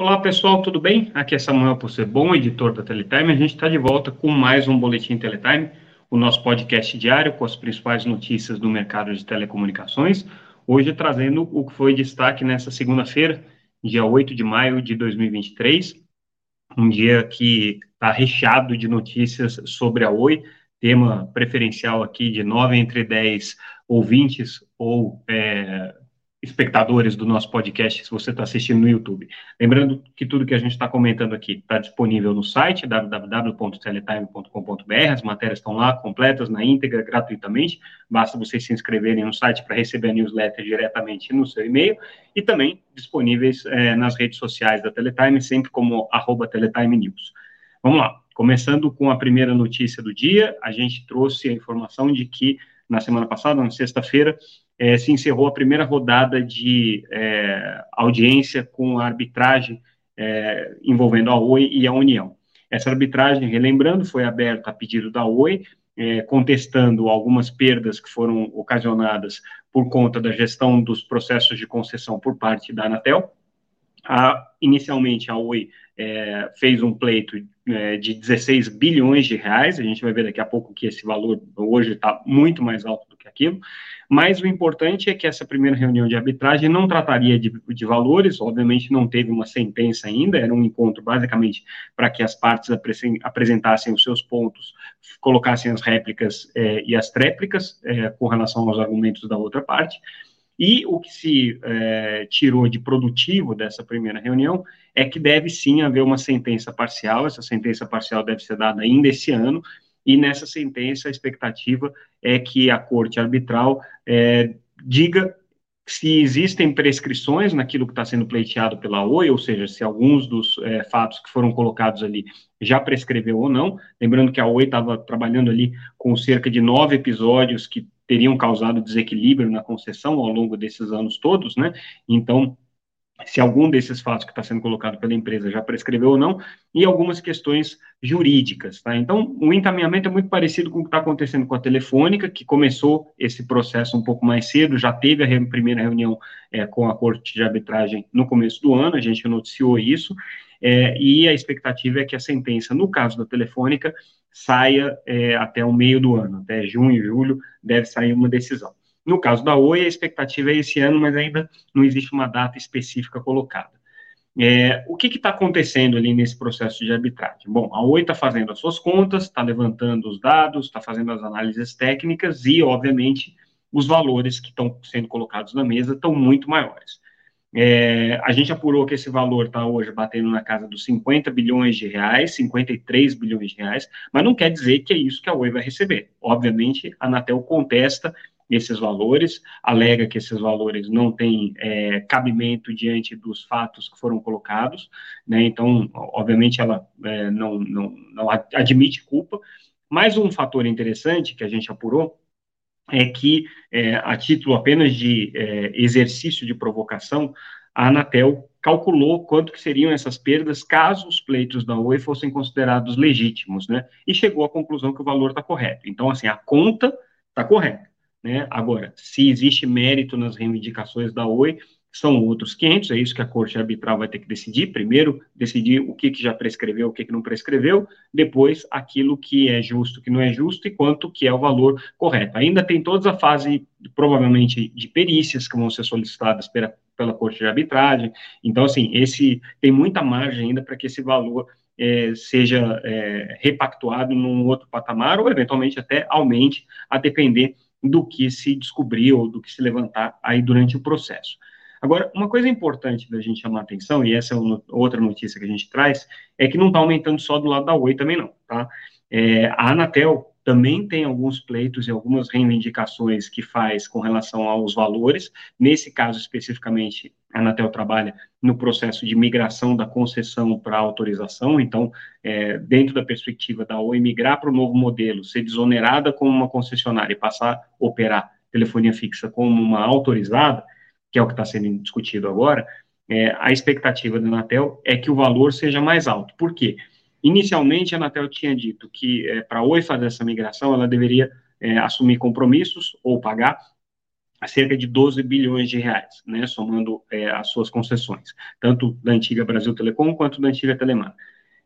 Olá pessoal, tudo bem? Aqui é Samuel bom editor da Teletime. A gente está de volta com mais um Boletim Teletime, o nosso podcast diário com as principais notícias do mercado de telecomunicações. Hoje trazendo o que foi destaque nessa segunda-feira, dia 8 de maio de 2023, um dia que está recheado de notícias sobre a Oi, tema preferencial aqui de 9 entre 10 ouvintes ou é, espectadores do nosso podcast, se você está assistindo no YouTube. Lembrando que tudo que a gente está comentando aqui está disponível no site www.teletime.com.br, as matérias estão lá completas, na íntegra, gratuitamente, basta vocês se inscreverem no site para receber a newsletter diretamente no seu e-mail, e também disponíveis é, nas redes sociais da Teletime, sempre como arroba Teletime News. Vamos lá, começando com a primeira notícia do dia, a gente trouxe a informação de que na semana passada, na sexta-feira, é, se encerrou a primeira rodada de é, audiência com a arbitragem é, envolvendo a Oi e a União. Essa arbitragem, relembrando, foi aberta a pedido da Oi, é, contestando algumas perdas que foram ocasionadas por conta da gestão dos processos de concessão por parte da Anatel. A, inicialmente, a Oi é, fez um pleito é, de 16 bilhões de reais, a gente vai ver daqui a pouco que esse valor hoje está muito mais alto do que aquilo, mas o importante é que essa primeira reunião de arbitragem não trataria de, de valores, obviamente não teve uma sentença ainda, era um encontro basicamente para que as partes apresentassem os seus pontos, colocassem as réplicas é, e as tréplicas é, com relação aos argumentos da outra parte. E o que se é, tirou de produtivo dessa primeira reunião é que deve sim haver uma sentença parcial, essa sentença parcial deve ser dada ainda esse ano, e nessa sentença a expectativa é que a corte arbitral é, diga se existem prescrições naquilo que está sendo pleiteado pela OI, ou seja, se alguns dos é, fatos que foram colocados ali já prescreveu ou não. Lembrando que a OI estava trabalhando ali com cerca de nove episódios que teriam causado desequilíbrio na concessão ao longo desses anos todos, né? Então, se algum desses fatos que está sendo colocado pela empresa já prescreveu ou não, e algumas questões jurídicas. Tá? Então, o encaminhamento é muito parecido com o que está acontecendo com a Telefônica, que começou esse processo um pouco mais cedo, já teve a re primeira reunião é, com a Corte de Arbitragem no começo do ano, a gente noticiou isso, é, e a expectativa é que a sentença, no caso da Telefônica, saia é, até o meio do ano, até junho julho, deve sair uma decisão. No caso da Oi, a expectativa é esse ano, mas ainda não existe uma data específica colocada. É, o que está acontecendo ali nesse processo de arbitragem? Bom, a Oi está fazendo as suas contas, está levantando os dados, está fazendo as análises técnicas e, obviamente, os valores que estão sendo colocados na mesa estão muito maiores. É, a gente apurou que esse valor está hoje batendo na casa dos 50 bilhões de reais, 53 bilhões de reais, mas não quer dizer que é isso que a Oi vai receber. Obviamente, a Anatel contesta esses valores, alega que esses valores não têm é, cabimento diante dos fatos que foram colocados, né? Então, obviamente, ela é, não, não, não admite culpa. Mais um fator interessante que a gente apurou é que, é, a título apenas de é, exercício de provocação, a Anatel calculou quanto que seriam essas perdas caso os pleitos da Oi fossem considerados legítimos, né? E chegou à conclusão que o valor está correto. Então, assim, a conta está correta. Né? Agora, se existe mérito nas reivindicações da Oi, são outros 500, é isso que a Corte Arbitral vai ter que decidir. Primeiro, decidir o que, que já prescreveu, o que, que não prescreveu, depois, aquilo que é justo, que não é justo e quanto que é o valor correto. Ainda tem toda a fase, provavelmente, de perícias que vão ser solicitadas pela, pela Corte de Arbitragem. Então, assim, esse tem muita margem ainda para que esse valor é, seja é, repactuado num outro patamar ou, eventualmente, até aumente, a depender do que se descobrir ou do que se levantar aí durante o processo. Agora, uma coisa importante da gente chamar atenção, e essa é uma, outra notícia que a gente traz, é que não está aumentando só do lado da Oi também não, tá? É, a Anatel também tem alguns pleitos e algumas reivindicações que faz com relação aos valores. Nesse caso, especificamente, a Anatel trabalha no processo de migração da concessão para autorização. Então, é, dentro da perspectiva da Oi, migrar para o novo modelo, ser desonerada como uma concessionária e passar a operar telefonia fixa como uma autorizada, que é o que está sendo discutido agora, é, a expectativa da Anatel é que o valor seja mais alto. Por quê? Inicialmente, a Anatel tinha dito que é, para a Oi fazer essa migração, ela deveria é, assumir compromissos ou pagar cerca de 12 bilhões de reais, né, somando é, as suas concessões, tanto da antiga Brasil Telecom quanto da antiga Telemar.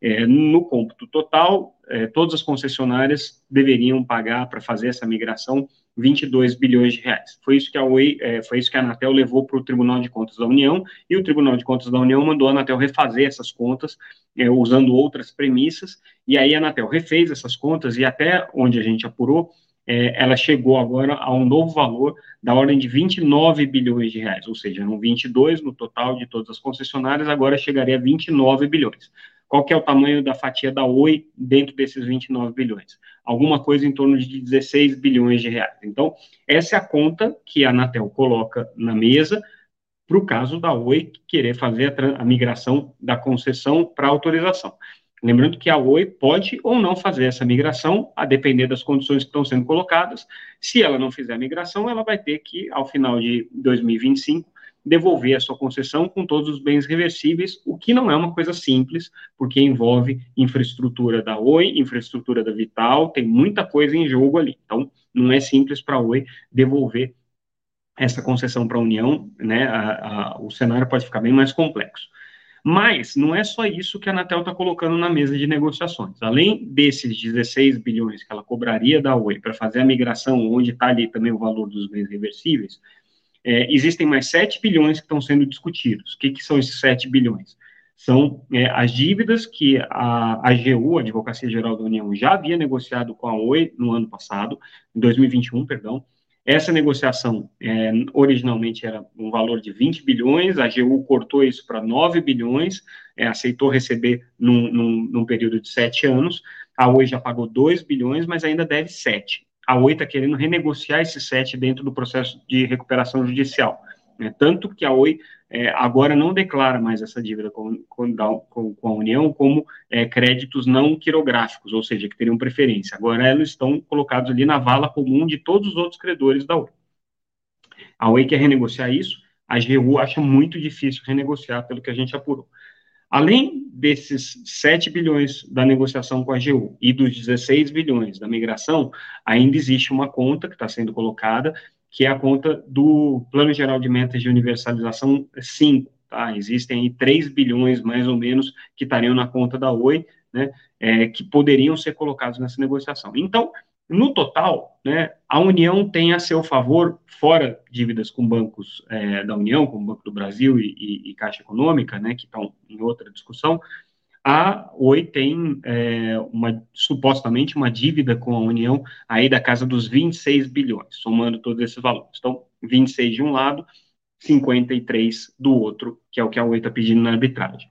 É, no cômputo total, é, todas as concessionárias deveriam pagar para fazer essa migração 22 bilhões de reais. Foi isso que a Oi, é, foi isso que a Anatel levou para o Tribunal de Contas da União e o Tribunal de Contas da União mandou a Anatel refazer essas contas é, usando outras premissas e aí a Anatel refez essas contas e até onde a gente apurou é, ela chegou agora a um novo valor da ordem de 29 bilhões de reais, ou seja, eram 22 no total de todas as concessionárias, agora chegaria a 29 bilhões. Qual que é o tamanho da fatia da Oi dentro desses 29 bilhões? Alguma coisa em torno de 16 bilhões de reais. Então, essa é a conta que a Anatel coloca na mesa para o caso da Oi querer fazer a, a migração da concessão para autorização. Lembrando que a Oi pode ou não fazer essa migração, a depender das condições que estão sendo colocadas. Se ela não fizer a migração, ela vai ter que, ao final de 2025, devolver a sua concessão com todos os bens reversíveis, o que não é uma coisa simples, porque envolve infraestrutura da Oi, infraestrutura da Vital, tem muita coisa em jogo ali. Então, não é simples para a Oi devolver essa concessão para a União, né? A, o cenário pode ficar bem mais complexo. Mas não é só isso que a Anatel está colocando na mesa de negociações. Além desses 16 bilhões que ela cobraria da Oi para fazer a migração, onde está ali também o valor dos bens reversíveis, é, existem mais 7 bilhões que estão sendo discutidos. O que, que são esses 7 bilhões? São é, as dívidas que a AGU, a Advocacia Geral da União, já havia negociado com a Oi no ano passado, em 2021, perdão, essa negociação é, originalmente era um valor de 20 bilhões, a AGU cortou isso para 9 bilhões, é, aceitou receber num, num, num, período de sete anos. A Oi já pagou 2 bilhões, mas ainda deve 7. A Oi está querendo renegociar esses 7 dentro do processo de recuperação judicial. Né? Tanto que a Oi é, agora não declara mais essa dívida com, com, com, a União como é, créditos não quirográficos, ou seja, que teriam preferência. Agora elas estão colocados ali na vala comum de todos os outros credores da Oi. A Oi quer renegociar isso, a GU acha muito difícil renegociar, pelo que a gente apurou. Além desses 7 bilhões da negociação com a GU e dos 16 bilhões da migração, ainda existe uma conta que está sendo colocada que é a conta do Plano Geral de Metas de Universalização 5. Tá? Existem aí 3 bilhões, mais ou menos, que estariam na conta da Oi, né, é, que poderiam ser colocados nessa negociação. Então, no total, né, a União tem a seu favor, fora dívidas com bancos é, da União, como o Banco do Brasil e, e, e Caixa Econômica, né, que estão em outra discussão, a Oi tem é, uma, supostamente uma dívida com a União aí da casa dos 26 bilhões, somando todos esses valores. Então, 26 de um lado, 53 do outro, que é o que a Oi está pedindo na arbitragem.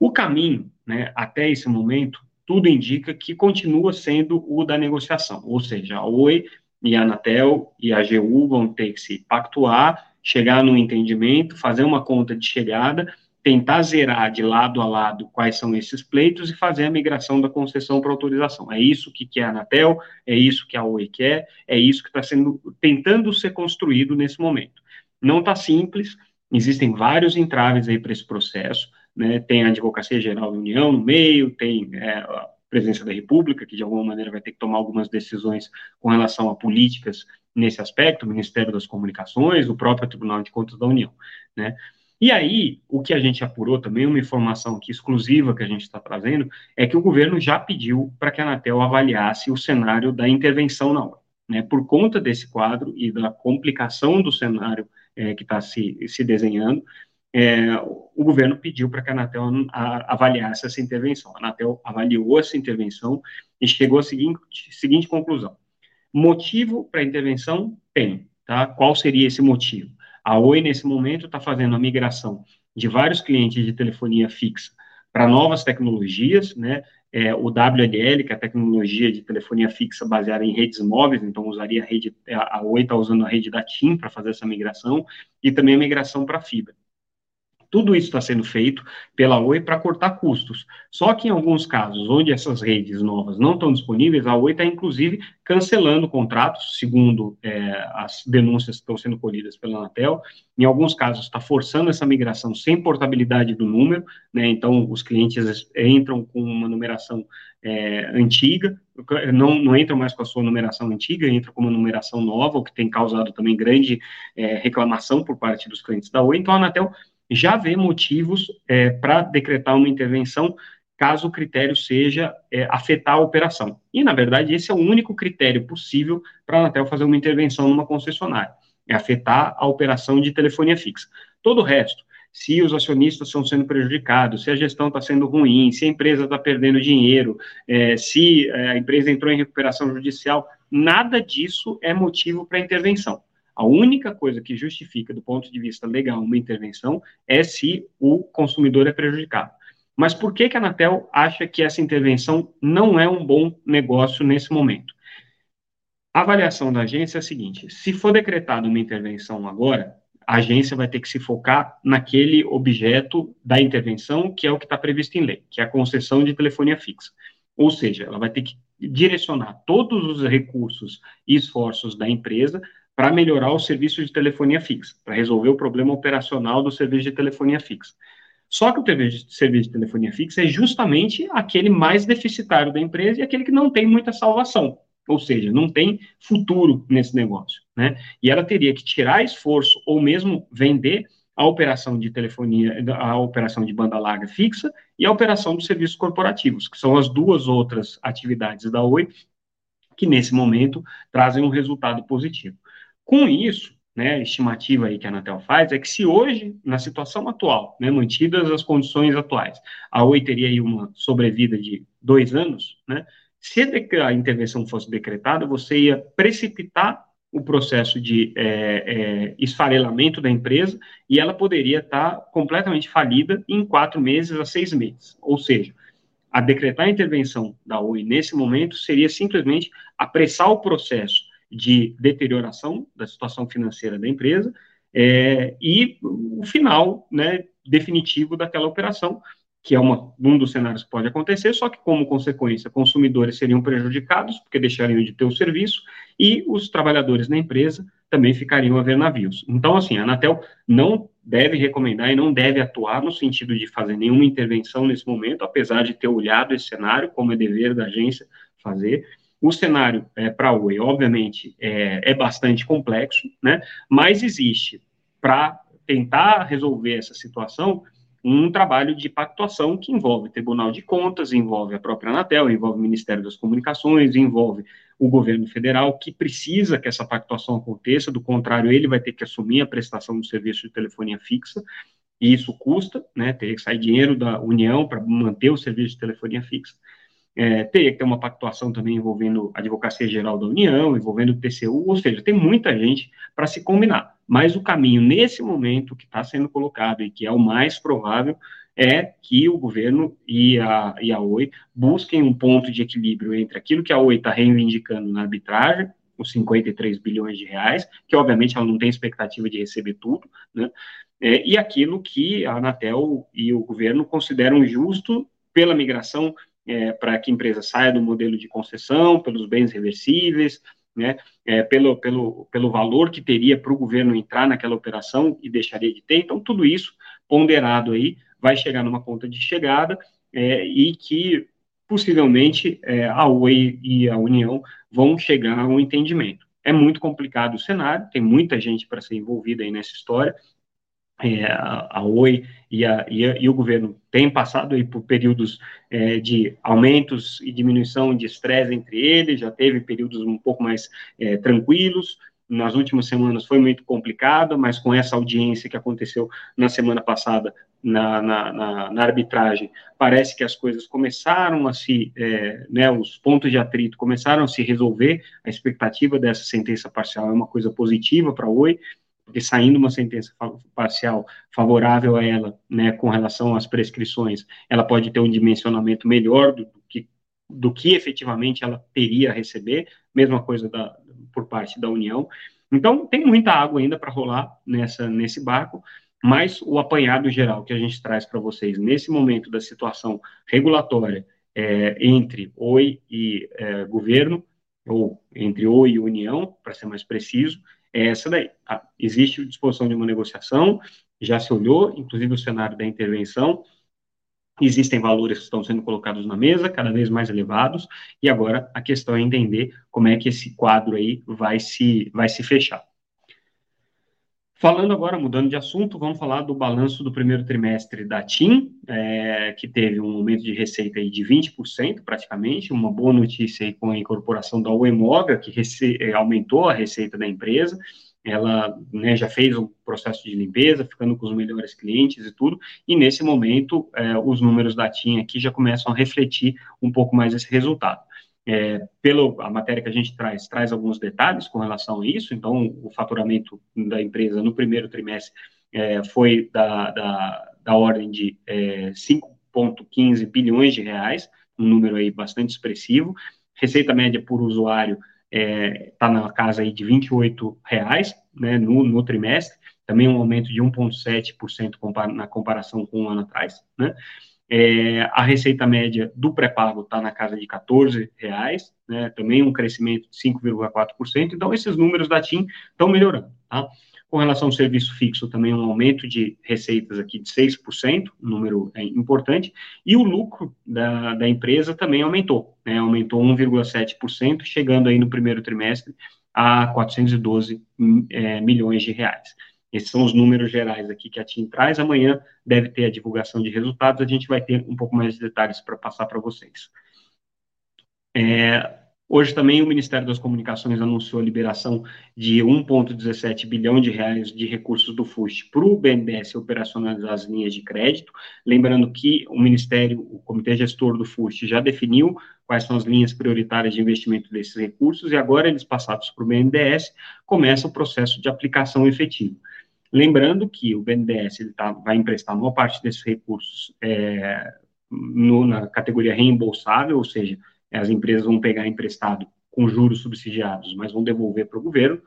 O caminho, né, até esse momento, tudo indica que continua sendo o da negociação, ou seja, a Oi e a Anatel e a AGU vão ter que se pactuar, chegar num entendimento, fazer uma conta de chegada tentar zerar de lado a lado quais são esses pleitos e fazer a migração da concessão para autorização. É isso que quer a Anatel, é isso que a Oi quer, é isso que está sendo tentando ser construído nesse momento. Não está simples, existem vários entraves aí para esse processo, né? Tem a Advocacia Geral da União no meio, tem é, a Presidência da República, que de alguma maneira vai ter que tomar algumas decisões com relação a políticas nesse aspecto, o Ministério das Comunicações, o próprio Tribunal de Contas da União, né? E aí, o que a gente apurou também, uma informação aqui exclusiva que a gente está trazendo, é que o governo já pediu para que a Anatel avaliasse o cenário da intervenção na hora. Né? Por conta desse quadro e da complicação do cenário é, que está se, se desenhando, é, o governo pediu para que a Anatel avaliasse essa intervenção. A Anatel avaliou essa intervenção e chegou à seguinte, seguinte conclusão. Motivo para a intervenção? Tem. Tá? Qual seria esse motivo? A Oi, nesse momento, está fazendo a migração de vários clientes de telefonia fixa para novas tecnologias, né? É, o WLL, que é a tecnologia de telefonia fixa baseada em redes móveis, então usaria a rede, a Oi está usando a rede da TIM para fazer essa migração, e também a migração para fibra. Tudo isso está sendo feito pela Oi para cortar custos. Só que em alguns casos, onde essas redes novas não estão disponíveis, a Oi está inclusive cancelando contratos, segundo é, as denúncias que estão sendo colhidas pela Anatel. Em alguns casos, está forçando essa migração sem portabilidade do número, né? Então, os clientes entram com uma numeração é, antiga, não, não entram mais com a sua numeração antiga, entram com uma numeração nova, o que tem causado também grande é, reclamação por parte dos clientes da Oi. Então, a Anatel já vê motivos é, para decretar uma intervenção caso o critério seja é, afetar a operação. E, na verdade, esse é o único critério possível para a Anatel fazer uma intervenção numa concessionária, é afetar a operação de telefonia fixa. Todo o resto, se os acionistas estão sendo prejudicados, se a gestão está sendo ruim, se a empresa está perdendo dinheiro, é, se é, a empresa entrou em recuperação judicial, nada disso é motivo para intervenção. A única coisa que justifica, do ponto de vista legal, uma intervenção é se o consumidor é prejudicado. Mas por que, que a Anatel acha que essa intervenção não é um bom negócio nesse momento? A avaliação da agência é a seguinte: se for decretada uma intervenção agora, a agência vai ter que se focar naquele objeto da intervenção, que é o que está previsto em lei, que é a concessão de telefonia fixa. Ou seja, ela vai ter que direcionar todos os recursos e esforços da empresa para melhorar o serviço de telefonia fixa, para resolver o problema operacional do serviço de telefonia fixa. Só que o serviço de telefonia fixa é justamente aquele mais deficitário da empresa e aquele que não tem muita salvação, ou seja, não tem futuro nesse negócio, né? E ela teria que tirar esforço ou mesmo vender a operação de telefonia, a operação de banda larga fixa e a operação dos serviços corporativos, que são as duas outras atividades da Oi que nesse momento trazem um resultado positivo. Com isso, né, a estimativa aí que a Anatel faz é que se hoje, na situação atual, né, mantidas as condições atuais, a Oi teria aí uma sobrevida de dois anos, né, se a intervenção fosse decretada, você ia precipitar o processo de é, é, esfarelamento da empresa e ela poderia estar completamente falida em quatro meses a seis meses. Ou seja, a decretar a intervenção da Oi nesse momento seria simplesmente apressar o processo de deterioração da situação financeira da empresa é, e o final né, definitivo daquela operação, que é uma, um dos cenários que pode acontecer, só que, como consequência, consumidores seriam prejudicados, porque deixariam de ter o serviço, e os trabalhadores da empresa também ficariam a ver navios. Então, assim, a Anatel não deve recomendar e não deve atuar no sentido de fazer nenhuma intervenção nesse momento, apesar de ter olhado esse cenário, como é dever da agência fazer, o cenário é, para a Oi, obviamente, é, é bastante complexo, né? mas existe, para tentar resolver essa situação, um trabalho de pactuação que envolve Tribunal de Contas, envolve a própria Anatel, envolve o Ministério das Comunicações, envolve o governo federal, que precisa que essa pactuação aconteça, do contrário, ele vai ter que assumir a prestação do serviço de telefonia fixa, e isso custa, né, teria que sair dinheiro da União para manter o serviço de telefonia fixa. É, teria que ter uma pactuação também envolvendo a Advocacia Geral da União, envolvendo o TCU, ou seja, tem muita gente para se combinar. Mas o caminho, nesse momento, que está sendo colocado e que é o mais provável, é que o governo e a, e a Oi busquem um ponto de equilíbrio entre aquilo que a Oi está reivindicando na arbitragem, os 53 bilhões de reais, que obviamente ela não tem expectativa de receber tudo, né? É, e aquilo que a Anatel e o governo consideram justo pela migração é, para que a empresa saia do modelo de concessão, pelos bens reversíveis, né, é, pelo, pelo, pelo valor que teria para o governo entrar naquela operação e deixaria de ter. Então, tudo isso ponderado aí vai chegar numa conta de chegada é, e que possivelmente é, a Oi e a União vão chegar a um entendimento. É muito complicado o cenário, tem muita gente para ser envolvida aí nessa história, é, a, Oi e, a, e, a, e, o governo têm passado aí por períodos é, de aumentos e diminuição de estresse entre eles, já teve períodos um pouco mais é, tranquilos, nas últimas semanas foi muito complicado, mas com essa audiência que aconteceu na semana passada na, na, na, na arbitragem, parece que as coisas começaram a se, é, né, os pontos de atrito começaram a se resolver, a expectativa dessa sentença parcial é uma coisa positiva para a Oi, porque saindo uma sentença parcial favorável a ela, né, com relação às prescrições, ela pode ter um dimensionamento melhor do, do que do que efetivamente ela teria a receber, mesma coisa da, por parte da União. Então, tem muita água ainda para rolar nessa, nesse barco. Mas o apanhado geral que a gente traz para vocês nesse momento da situação regulatória é, entre OI e é, governo, ou entre OI e União, para ser mais preciso, é essa daí. Tá? Existe disposição de uma negociação, já se olhou, inclusive o cenário da intervenção, existem valores que estão sendo colocados na mesa, cada vez mais elevados, e agora a questão é entender como é que esse quadro aí vai se, vai se fechar. Falando agora, mudando de assunto, vamos falar do balanço do primeiro trimestre da TIM, é, que teve um aumento de receita aí de 20%, praticamente, uma boa notícia aí com a incorporação da Uemoga, que é, aumentou a receita da empresa, ela né, já fez o processo de limpeza, ficando com os melhores clientes e tudo, e nesse momento é, os números da TIM aqui já começam a refletir um pouco mais esse resultado. É, pela a matéria que a gente traz, traz alguns detalhes com relação a isso. Então, o faturamento da empresa no primeiro trimestre é, foi da, da, da, ordem de é, 5,15 bilhões de reais, um número aí bastante expressivo. Receita média por usuário está é, tá na casa aí de 28 reais né, no, no trimestre, também um aumento de 1,7% na comparação com um ano atrás, né? É, a receita média do pré-pago está na casa de 14 reais, né, também um crescimento de 5,4%. Então, esses números da TIM estão melhorando. Tá? Com relação ao serviço fixo, também um aumento de receitas aqui de 6%, um número é, importante, e o lucro da, da empresa também aumentou, né, aumentou 1,7%, chegando aí no primeiro trimestre a 412 é, milhões de reais. Esses são os números gerais aqui que a TIM traz. Amanhã deve ter a divulgação de resultados, a gente vai ter um pouco mais de detalhes para passar para vocês. É, hoje também o Ministério das Comunicações anunciou a liberação de 1,17 bilhão de reais de recursos do FUST para o BNDES operacionalizar as linhas de crédito. Lembrando que o Ministério, o Comitê Gestor do FUST já definiu quais são as linhas prioritárias de investimento desses recursos e agora eles passados para o BNDES, começa o processo de aplicação efetiva. Lembrando que o BNDES ele tá, vai emprestar uma parte desses recursos é, no, na categoria reembolsável, ou seja, as empresas vão pegar emprestado com juros subsidiados, mas vão devolver para o governo.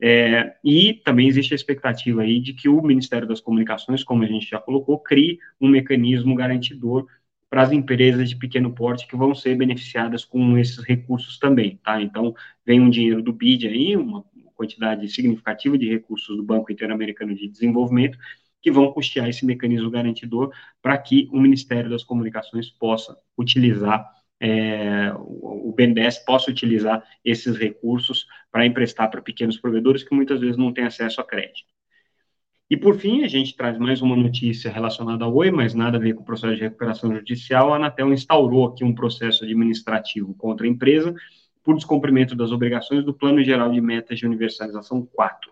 É, e também existe a expectativa aí de que o Ministério das Comunicações, como a gente já colocou, crie um mecanismo garantidor para as empresas de pequeno porte que vão ser beneficiadas com esses recursos também, tá? Então, vem um dinheiro do BID aí, uma, quantidade significativa de recursos do Banco Interamericano de Desenvolvimento, que vão custear esse mecanismo garantidor para que o Ministério das Comunicações possa utilizar, é, o BNDES possa utilizar esses recursos para emprestar para pequenos provedores que muitas vezes não têm acesso a crédito. E, por fim, a gente traz mais uma notícia relacionada ao Oi, mas nada a ver com o processo de recuperação judicial. A Anatel instaurou aqui um processo administrativo contra a empresa, por descumprimento das obrigações do Plano Geral de Metas de Universalização 4.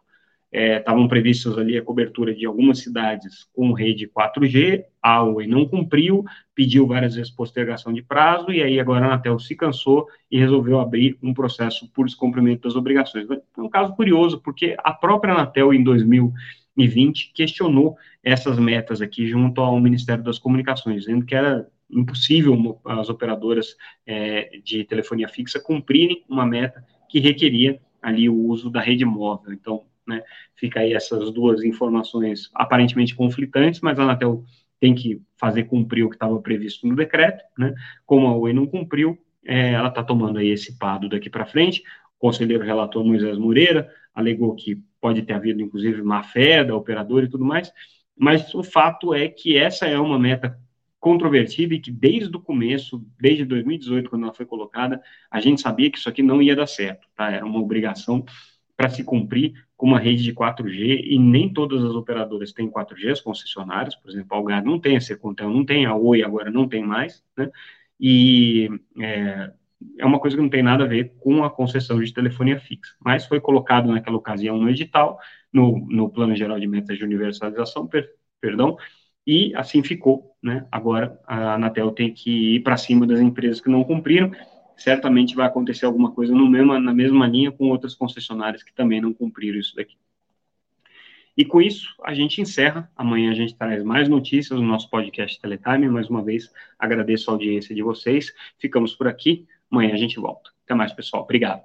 Estavam é, previstas ali a cobertura de algumas cidades com rede 4G, a Oi não cumpriu, pediu várias vezes postergação de prazo, e aí agora a Anatel se cansou e resolveu abrir um processo por descumprimento das obrigações. É um caso curioso, porque a própria Anatel, em 2020, questionou essas metas aqui junto ao Ministério das Comunicações, dizendo que era impossível as operadoras é, de telefonia fixa cumprirem uma meta que requeria ali o uso da rede móvel. Então, né, fica aí essas duas informações aparentemente conflitantes, mas a Anatel tem que fazer cumprir o que estava previsto no decreto, né? Como a Oi não cumpriu, é, ela está tomando aí esse pado daqui para frente. O conselheiro relator Moisés Moreira alegou que pode ter havido, inclusive, má fé da operadora e tudo mais, mas o fato é que essa é uma meta controvertida e que desde o começo, desde 2018, quando ela foi colocada, a gente sabia que isso aqui não ia dar certo, tá? Era uma obrigação para se cumprir com uma rede de 4G e nem todas as operadoras têm 4G, as concessionárias, por exemplo, a Algar não tem, a Secontel não tem, a Oi agora não tem mais, né? E é, é uma coisa que não tem nada a ver com a concessão de telefonia fixa, mas foi colocado naquela ocasião no edital, no, no Plano Geral de Metas de Universalização, per, perdão, e assim ficou, né? Agora a Anatel tem que ir para cima das empresas que não cumpriram. Certamente vai acontecer alguma coisa no mesmo, na mesma linha com outras concessionárias que também não cumpriram isso daqui. E com isso, a gente encerra. Amanhã a gente traz mais notícias no nosso podcast Teletime. Mais uma vez, agradeço a audiência de vocês. Ficamos por aqui. Amanhã a gente volta. Até mais, pessoal. Obrigado.